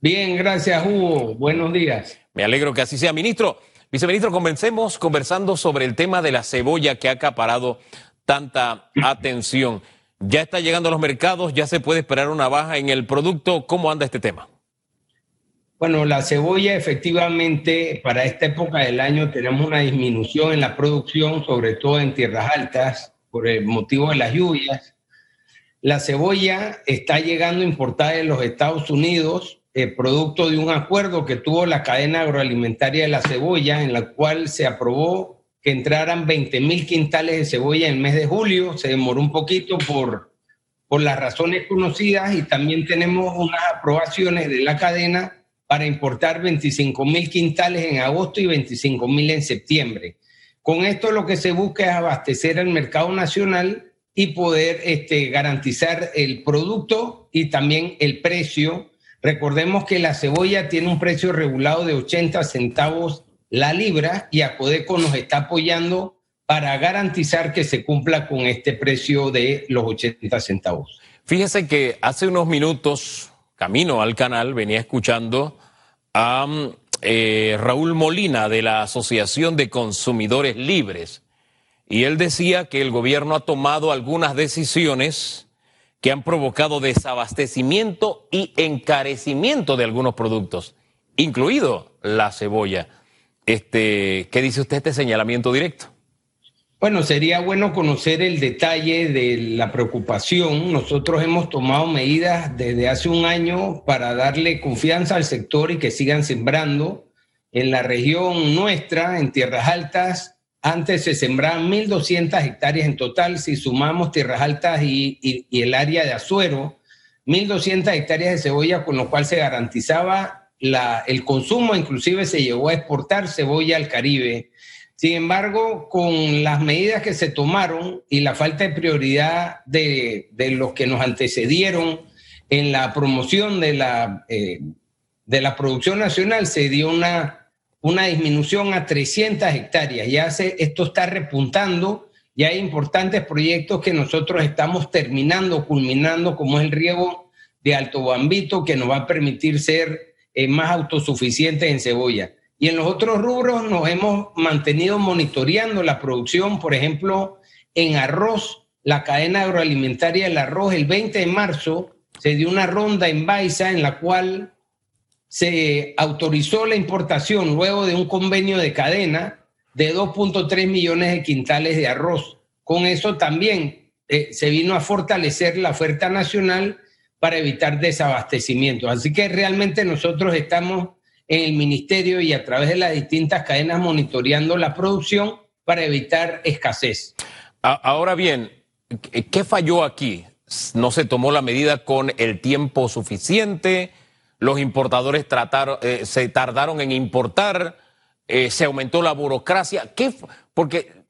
Bien, gracias Hugo. Buenos días. Me alegro que así sea. Ministro, viceministro, comencemos conversando sobre el tema de la cebolla que ha acaparado tanta atención. Ya está llegando a los mercados, ya se puede esperar una baja en el producto. ¿Cómo anda este tema? Bueno, la cebolla efectivamente para esta época del año tenemos una disminución en la producción, sobre todo en tierras altas, por el motivo de las lluvias. La cebolla está llegando importada de los Estados Unidos, eh, producto de un acuerdo que tuvo la cadena agroalimentaria de la cebolla, en la cual se aprobó que entraran 20 mil quintales de cebolla en el mes de julio. Se demoró un poquito por, por las razones conocidas y también tenemos unas aprobaciones de la cadena para importar 25 mil quintales en agosto y 25 mil en septiembre. Con esto lo que se busca es abastecer al mercado nacional y poder este, garantizar el producto y también el precio. Recordemos que la cebolla tiene un precio regulado de 80 centavos la libra y Acodeco nos está apoyando para garantizar que se cumpla con este precio de los 80 centavos. Fíjese que hace unos minutos camino al canal, venía escuchando a eh, Raúl Molina de la Asociación de Consumidores Libres. Y él decía que el gobierno ha tomado algunas decisiones que han provocado desabastecimiento y encarecimiento de algunos productos, incluido la cebolla. Este, ¿Qué dice usted este señalamiento directo? Bueno, sería bueno conocer el detalle de la preocupación. Nosotros hemos tomado medidas desde hace un año para darle confianza al sector y que sigan sembrando. En la región nuestra, en Tierras Altas, antes se sembraban 1.200 hectáreas en total. Si sumamos Tierras Altas y, el área de Azuero, 1.200 hectáreas de cebolla, con lo cual se garantizaba la, el consumo, inclusive se llegó a exportar cebolla al Caribe sin embargo, con las medidas que se tomaron y la falta de prioridad de, los que nos antecedieron en la promoción de la, eh, de la producción nacional, se dio una, una disminución a 300 hectáreas. Ya se, esto está repuntando y hay importantes proyectos que nosotros estamos terminando, culminando, como es el riego de Alto Bambito, que nos va a permitir ser eh, más autosuficientes en cebolla. Y en los otros rubros nos hemos mantenido monitoreando la producción, por ejemplo, en arroz, la cadena agroalimentaria del arroz, el 20 de marzo se dio una ronda en Baiza en la cual se autorizó la importación luego de un convenio de cadena de 2.3 millones de quintales de arroz. Con eso también eh, se vino a fortalecer la oferta nacional para evitar desabastecimiento. Así que realmente nosotros estamos en el ministerio y a través de las distintas cadenas monitoreando la producción para evitar escasez. Ahora bien, ¿qué falló aquí? ¿No se tomó la medida con el tiempo suficiente? ¿Los importadores trataron, eh, se tardaron en importar? Eh, ¿Se aumentó la burocracia? ¿Qué? Porque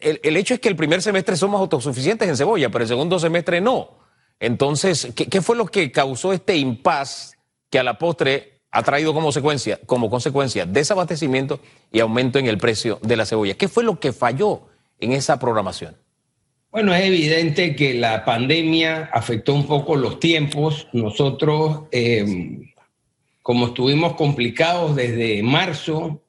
el, hecho es que el primer semestre somos autosuficientes en cebolla, pero el segundo semestre no. Entonces, ¿qué, qué fue lo que causó este impas que a la postre ha traído como consecuencia, como consecuencia desabastecimiento y aumento en el precio de la cebolla. ¿Qué fue lo que falló en esa programación? Bueno, es evidente que la pandemia afectó un poco los tiempos. Nosotros, em, como estuvimos complicados desde marzo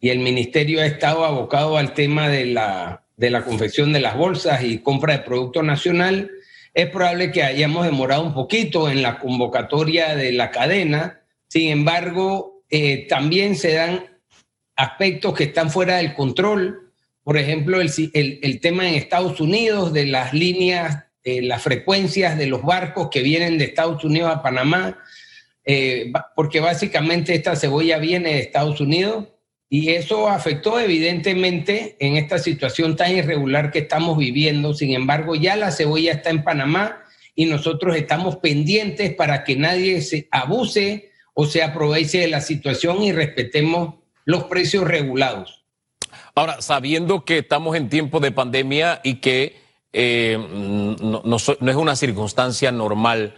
y el ministerio ha estado abocado al tema de la, de la confección de las bolsas y compra de producto nacional, es probable que hayamos demorado un poquito en la convocatoria de la cadena sin embargo, eh, también se dan aspectos que están fuera del control. Por ejemplo, el, tema en Estados Unidos de las líneas, eh, las frecuencias de los barcos que vienen de Estados Unidos a Panamá, eh, porque básicamente esta cebolla viene de Estados Unidos y eso afectó evidentemente en esta situación tan irregular que estamos viviendo. Sin embargo, ya la cebolla está en Panamá y nosotros estamos pendientes para que nadie se abuse o se aproveche de la situación y respetemos los precios regulados. Ahora, sabiendo que estamos en tiempo de pandemia y que eh, no, es una circunstancia normal,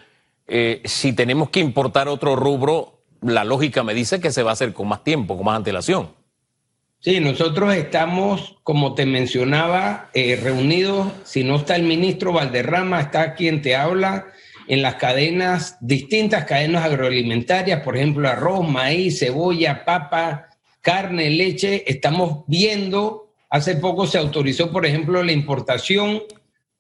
eh, si tenemos que importar otro rubro, la lógica me dice que se va a hacer con más tiempo, con más antelación. Sí, nosotros estamos, como te mencionaba, eh, reunidos. Si no está el ministro Valderrama, está quien te habla en las cadenas, distintas cadenas agroalimentarias, por ejemplo, arroz, maíz, cebolla, papa, carne, leche. Estamos viendo, hace poco se autorizó, por ejemplo, la importación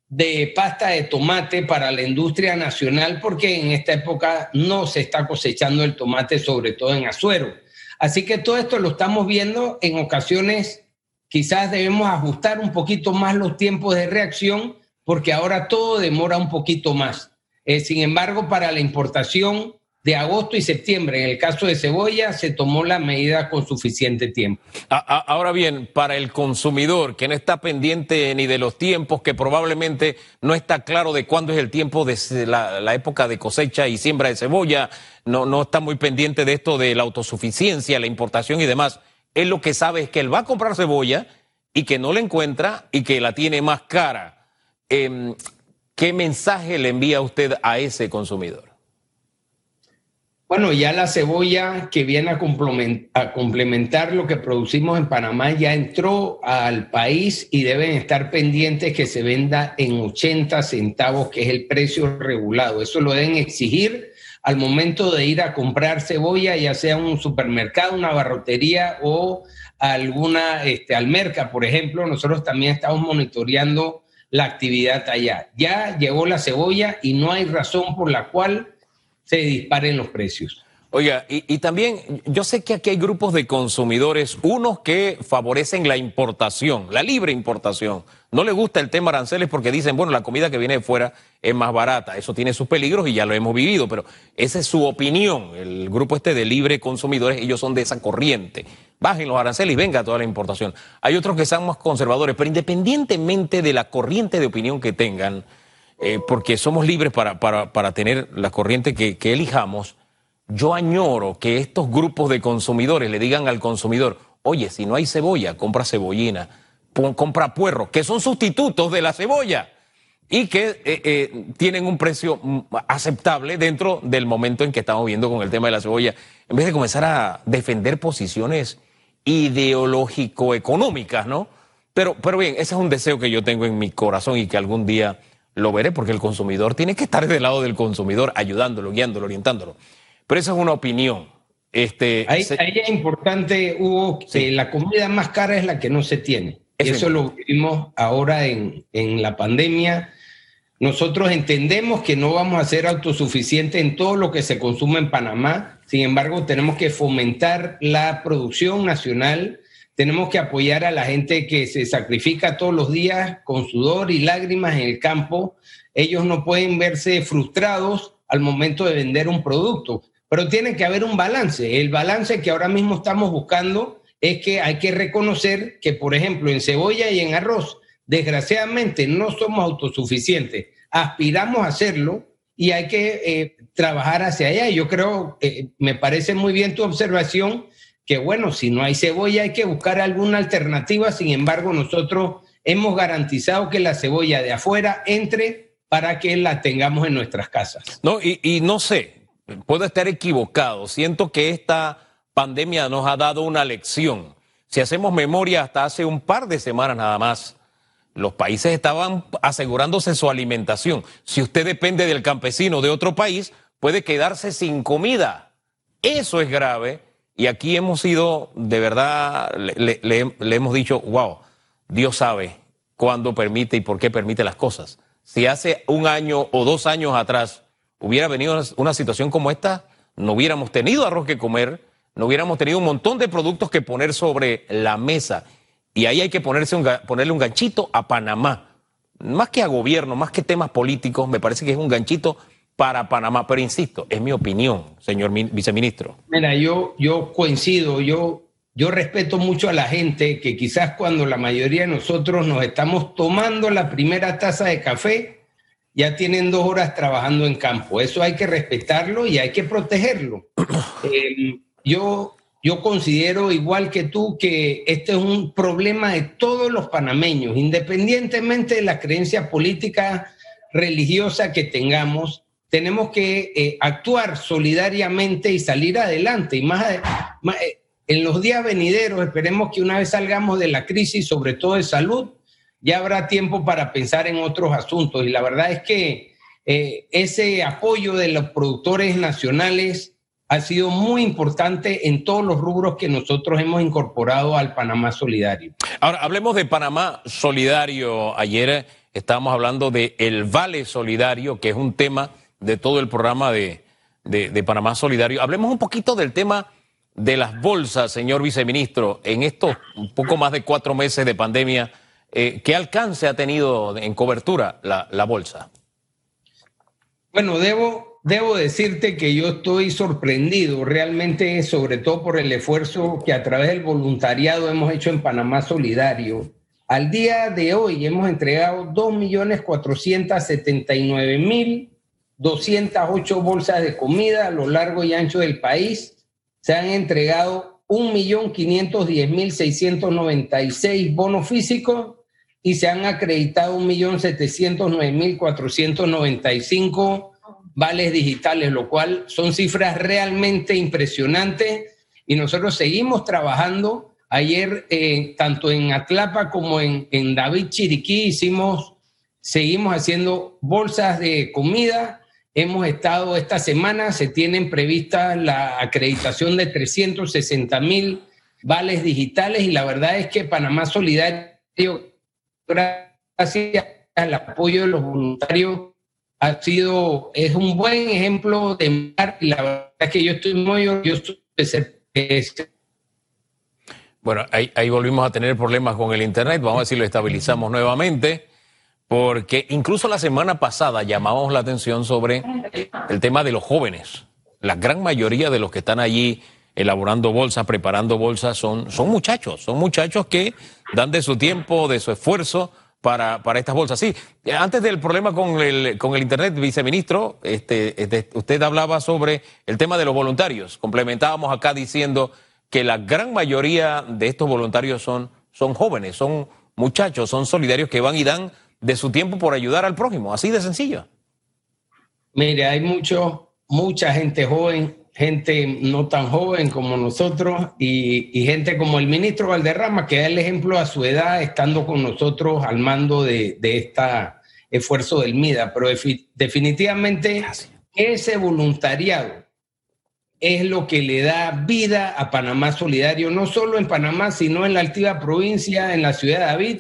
de pasta de tomate para la industria nacional porque en esta época no se está cosechando el tomate, sobre todo en Azuero. Así que todo esto lo estamos viendo en ocasiones, quizás debemos ajustar un poquito más los tiempos de reacción porque ahora todo demora un poquito más. Eh, sin embargo, para la importación de agosto y septiembre, en el caso de cebolla, se tomó la medida con suficiente tiempo. Ahora bien, para el consumidor que no está pendiente ni de los tiempos, que probablemente no está claro de cuándo es el tiempo de la, época de cosecha y siembra de cebolla, no, no está muy pendiente de esto de la autosuficiencia, la importación y demás, él lo que sabe es que él va a comprar cebolla y que no la encuentra y que la tiene más cara. Em, ¿Qué mensaje le envía usted a ese consumidor? Bueno, ya la cebolla que viene a complementar, lo que producimos en Panamá ya entró al país y deben estar pendientes que se venda en 80 centavos, que es el precio regulado. Eso lo deben exigir al momento de ir a comprar cebolla, ya sea un supermercado, una barrotería o alguna este, almerca, por ejemplo. Nosotros también estamos monitoreando la actividad allá. Ya llegó la cebolla y no hay razón por la cual se disparen los precios. Oiga, y, también yo sé que aquí hay grupos de consumidores, unos que favorecen la importación, la libre importación. No les gusta el tema aranceles porque dicen, bueno, la comida que viene de fuera es más barata. Eso tiene sus peligros y ya lo hemos vivido, pero esa es su opinión. El grupo este de libre consumidores, ellos son de esa corriente. Bajen los aranceles y venga toda la importación. Hay otros que son más conservadores, pero independientemente de la corriente de opinión que tengan, eh, porque somos libres para, para, tener la corriente que, elijamos, yo añoro que estos grupos de consumidores le digan al consumidor, oye, si no hay cebolla, compra cebollina, compra puerro, que son sustitutos de la cebolla y que eh, eh, tienen un precio mm, aceptable dentro del momento en que estamos viendo con el tema de la cebolla, en vez de comenzar a defender posiciones ideológico-económicas, ¿no? Pero, pero bien, ese es un deseo que yo tengo en mi corazón y que algún día lo veré porque el consumidor tiene que estar del lado del consumidor, ayudándolo, guiándolo, orientándolo. Pero esa es una opinión. Este, ahí, es importante, Hugo, que la comida más cara es la que no se tiene. Eso lo vimos ahora en, en la pandemia. Nosotros entendemos que no vamos a ser autosuficientes en todo lo que se consume en Panamá. Sin embargo, tenemos que fomentar la producción nacional tenemos que apoyar a la gente que se sacrifica todos los días con sudor y lágrimas en el campo. Ellos no pueden verse frustrados al momento de vender un producto, pero tiene que haber un balance. El balance que ahora mismo estamos buscando es que hay que reconocer que, por ejemplo, en cebolla y en arroz, desgraciadamente no somos autosuficientes. Aspiramos a hacerlo y hay que eh, trabajar hacia allá. Yo creo, eh, me parece muy bien tu observación que bueno, si no hay cebolla hay que buscar alguna alternativa, sin embargo nosotros hemos garantizado que la cebolla de afuera entre para que la tengamos en nuestras casas. No, y, no sé, puedo estar equivocado, siento que esta pandemia nos ha dado una lección. Si hacemos memoria, hasta hace un par de semanas nada más, los países estaban asegurándose su alimentación. Si usted depende del campesino de otro país, puede quedarse sin comida. Eso es grave y aquí hemos sido, de verdad, le, hemos dicho, wow, Dios sabe cuándo permite y por qué permite las cosas. Si hace un año o dos años atrás hubiera venido una situación como esta, no hubiéramos tenido arroz que comer, no hubiéramos tenido un montón de productos que poner sobre la mesa. Y ahí hay que ponerse un, ponerle un ganchito a Panamá. Más que a gobierno, más que temas políticos, me parece que es un ganchito para Panamá. Pero insisto, es mi opinión, señor viceministro. Mira, yo, yo coincido, yo, yo respeto mucho a la gente que quizás cuando la mayoría de nosotros nos estamos tomando la primera taza de café, ya tienen dos horas trabajando en campo. Eso hay que respetarlo y hay que protegerlo. Em, yo, yo considero, igual que tú, que este es un problema de todos los panameños, independientemente de la creencia política religiosa que tengamos tenemos que eh, actuar solidariamente y salir adelante. Y más, eh, en los días venideros, esperemos que una vez salgamos de la crisis, sobre todo de salud, ya habrá tiempo para pensar en otros asuntos. Y la verdad es que eh, ese apoyo de los productores nacionales ha sido muy importante en todos los rubros que nosotros hemos incorporado al Panamá Solidario. Ahora, hablemos de Panamá Solidario. Ayer estábamos hablando de Vale Solidario, que es un tema de todo el programa de, de, Panamá Solidario. Hablemos un poquito del tema de las bolsas, señor viceministro, en estos un poco más de cuatro meses de pandemia. Eh, ¿Qué alcance ha tenido en cobertura la, la bolsa? Bueno, debo, debo decirte que yo estoy sorprendido realmente, sobre todo por el esfuerzo que a través del voluntariado hemos hecho en Panamá Solidario. Al día de hoy hemos entregado 2.479.208 bolsas de comida a lo largo y ancho del país. Se han entregado 1.510.696 bonos físicos y se han acreditado 1.709.495 vales digitales, lo cual son cifras realmente impresionantes y nosotros seguimos trabajando. Ayer, eh, tanto en Atlapa como en, en David Chiriquí, hicimos, seguimos haciendo bolsas de comida. Hemos estado esta semana, se tienen previstas la acreditación de 360 mil vales digitales y la verdad es que Panamá Solidario gracias al apoyo de los voluntarios, ha sido, es un buen ejemplo de mar y la verdad es que yo estoy muy orgulloso de ser. Bueno, ahí, ahí volvimos a tener problemas con el Internet, vamos a ver si lo estabilizamos nuevamente, porque incluso la semana pasada llamamos la atención sobre el tema de los jóvenes. La gran mayoría de los que están allí elaborando bolsas, preparando bolsas, son, son muchachos, son muchachos que dan de su tiempo, de su esfuerzo para, para estas bolsas. Sí, antes del problema con el, con el Internet, viceministro, este, este, usted hablaba sobre el tema de los voluntarios. Complementábamos acá diciendo que la gran mayoría de estos voluntarios son, son jóvenes, son muchachos, son solidarios que van y dan de su tiempo por ayudar al prójimo, así de sencillo. Mire, hay mucho, mucha gente joven gente no tan joven como nosotros y, gente como el ministro Valderrama, que da el ejemplo a su edad estando con nosotros al mando de, este esfuerzo del MIDA. Pero definitivamente ese voluntariado es lo que le da vida a Panamá Solidario, no solo en Panamá, sino en la altiva provincia, en la ciudad de David.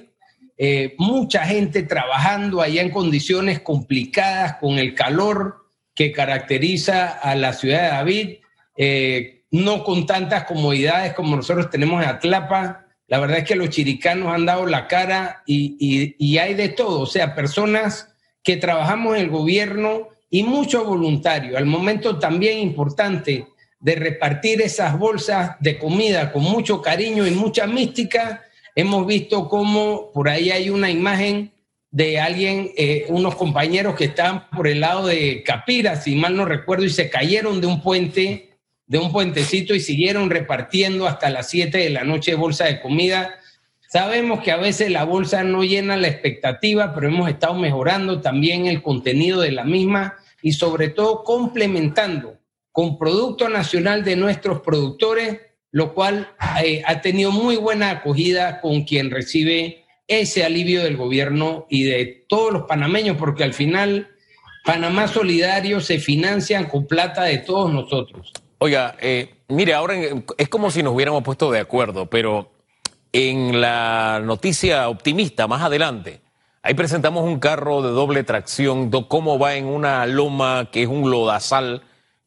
Eh, mucha gente trabajando allá en condiciones complicadas, con el calor, que caracteriza a la ciudad de David, eh, no con tantas comodidades como nosotros tenemos en Atlapa. La verdad es que los chiricanos han dado la cara y, y hay de todo, o sea, personas que trabajamos en el gobierno y muchos voluntarios. Al momento también importante de repartir esas bolsas de comida con mucho cariño y mucha mística, hemos visto cómo por ahí hay una imagen de alguien, eh, unos compañeros que estaban por el lado de Capira, si mal no recuerdo, y se cayeron de un puente, de un puentecito y siguieron repartiendo hasta las 7 de la noche bolsa de comida. Sabemos que a veces la bolsa no llena la expectativa, pero hemos estado mejorando también el contenido de la misma y sobre todo complementando con producto nacional de nuestros productores, lo cual eh, ha tenido muy buena acogida con quien recibe ese alivio del gobierno y de todos los panameños, porque al final Panamá Solidario se financian con plata de todos nosotros. Oiga, eh, mire, ahora es como si nos hubiéramos puesto de acuerdo, pero en la noticia optimista más adelante, ahí presentamos un carro de doble tracción, cómo va en una loma que es un lodazal,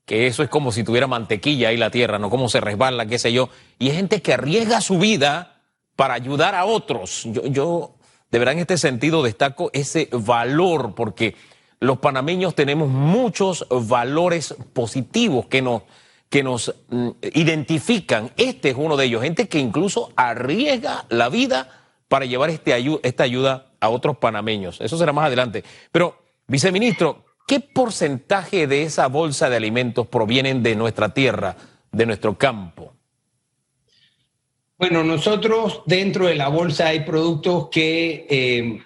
que eso es como si tuviera mantequilla ahí la tierra, ¿no? Cómo se resbala, qué sé yo. Y hay gente que arriesga su vida para ayudar a otros. Yo, yo de verdad en este sentido destaco ese valor porque los panameños tenemos muchos valores positivos que nos, que nos mm, identifican. Este es uno de ellos, gente que incluso arriesga la vida para llevar este esta ayuda a otros panameños. Eso será más adelante. Pero, viceministro, ¿qué porcentaje de esa bolsa de alimentos provienen de nuestra tierra, de nuestro campo? Bueno, nosotros dentro de la bolsa hay productos que, eh,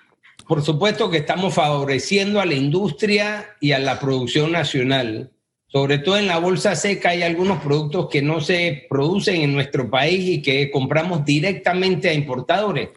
por supuesto que estamos favoreciendo a la industria y a la producción nacional. Sobre todo en la bolsa seca hay algunos productos que no se producen en nuestro país y que compramos directamente a importadores.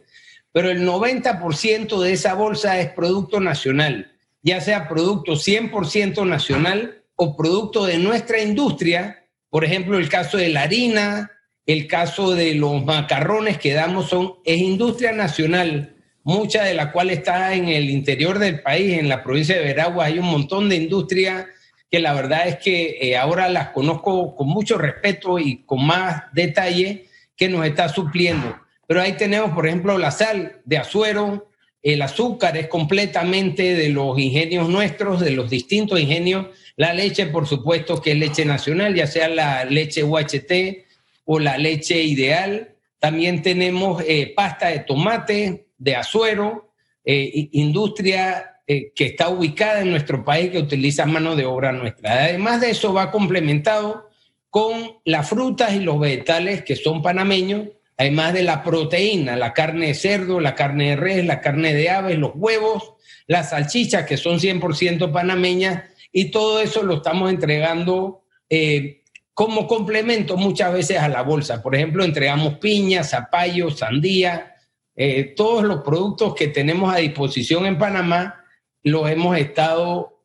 Pero el 90% de esa bolsa es producto nacional. Ya sea producto 100% nacional o producto de nuestra industria, por ejemplo, el caso de la harina, el caso de los macarrones que damos son, es industria nacional, mucha de la cual está en el interior del país, en la provincia de Veragua, hay un montón de industria que la verdad es que eh, ahora las conozco con mucho respeto y con más detalle que nos está supliendo. Pero ahí tenemos, por ejemplo, la sal de Azuero, el azúcar es completamente de los ingenios nuestros, de los distintos ingenios. La leche, por supuesto, que es leche nacional, ya sea la leche UHT o la leche ideal. También tenemos eh, pasta de tomate, de Azuero, eh, industria eh, que está ubicada en nuestro país que utiliza mano de obra nuestra. Además de eso, va complementado con las frutas y los vegetales que son panameños, además de la proteína, la carne de cerdo, la carne de res, la carne de aves, los huevos, las salchichas que son 100% panameñas y todo eso lo estamos entregando eh, como complemento muchas veces a la bolsa. Por ejemplo, entregamos piña, zapallo, sandía, eh, todos los productos que tenemos a disposición en Panamá los hemos estado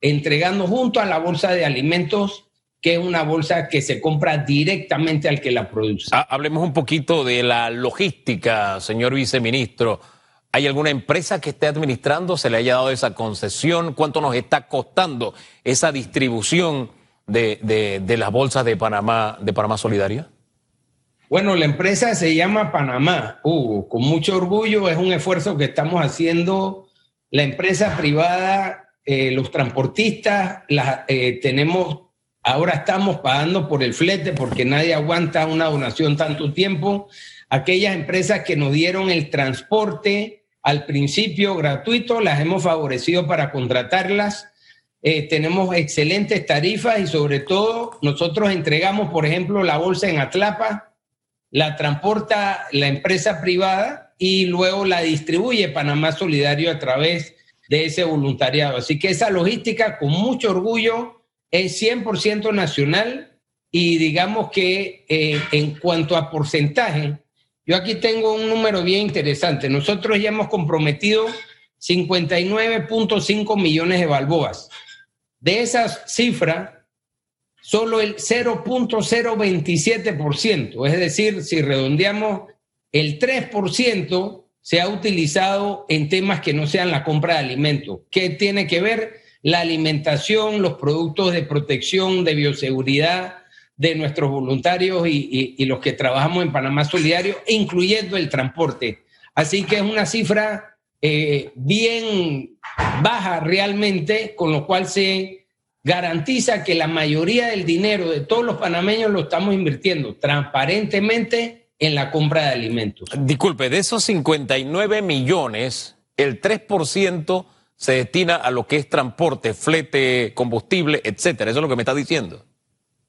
entregando junto a la bolsa de alimentos, que es una bolsa que se compra directamente al que la produce. Ah, hablemos un poquito de la logística, señor viceministro. ¿Hay alguna empresa que esté administrando, se le haya dado esa concesión? ¿Cuánto nos está costando esa distribución de, las bolsas de Panamá, de Panamá Solidaria? Bueno, la empresa se llama Panamá, Hugo. Con mucho orgullo, es un esfuerzo que estamos haciendo la empresa privada, eh, los transportistas, eh, tenemos, ahora estamos pagando por el flete porque nadie aguanta una donación tanto tiempo. Aquellas empresas que nos dieron el transporte al principio gratuito, las hemos favorecido para contratarlas. Eh, tenemos excelentes tarifas y sobre todo nosotros entregamos, por ejemplo, la bolsa en Atlapa, la transporta la empresa privada y luego la distribuye Panamá Solidario a través de ese voluntariado. Así que esa logística, con mucho orgullo, es 100% nacional y digamos que eh, en cuanto a porcentaje, yo aquí tengo un número bien interesante. Nosotros ya hemos comprometido 59.5 millones de balboas. De esas cifras, solo el 0.027%, es decir, si redondeamos el 3% se ha utilizado en temas que no sean la compra de alimentos. ¿Qué tiene que ver? La alimentación, los productos de protección, de bioseguridad de nuestros voluntarios y, los que trabajamos en Panamá Solidario, incluyendo el transporte. Así que es una cifra eh, bien baja realmente, con lo cual se garantiza que la mayoría del dinero de todos los panameños lo estamos invirtiendo transparentemente en la compra de alimentos. Disculpe, de esos 59 millones, el 3% se destina a lo que es transporte, flete, combustible, etcétera. Eso es lo que me está diciendo.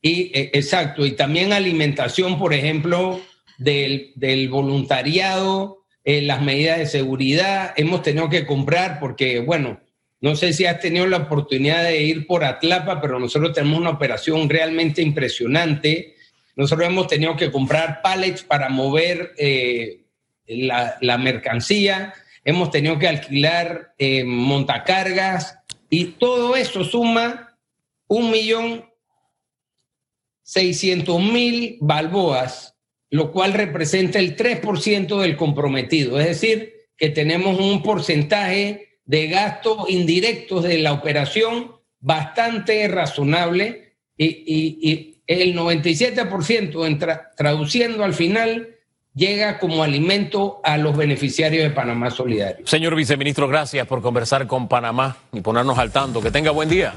Y, e, exacto, y también alimentación, por ejemplo, del, voluntariado, eh, las medidas de seguridad. Hemos tenido que comprar porque, bueno, no sé si has tenido la oportunidad de ir por Atlapa, pero nosotros tenemos una operación realmente impresionante nosotros hemos tenido que comprar pallets para mover eh, la, mercancía, hemos tenido que alquilar eh, montacargas y todo eso suma un millón seiscientos mil balboas, lo cual representa el 3% del comprometido. Es decir, que tenemos un porcentaje de gastos indirectos de la operación bastante razonable y el 97% traduciendo al final llega como alimento a los beneficiarios de Panamá Solidario. Señor viceministro, gracias por conversar con Panamá y ponernos al tanto. Que tenga buen día.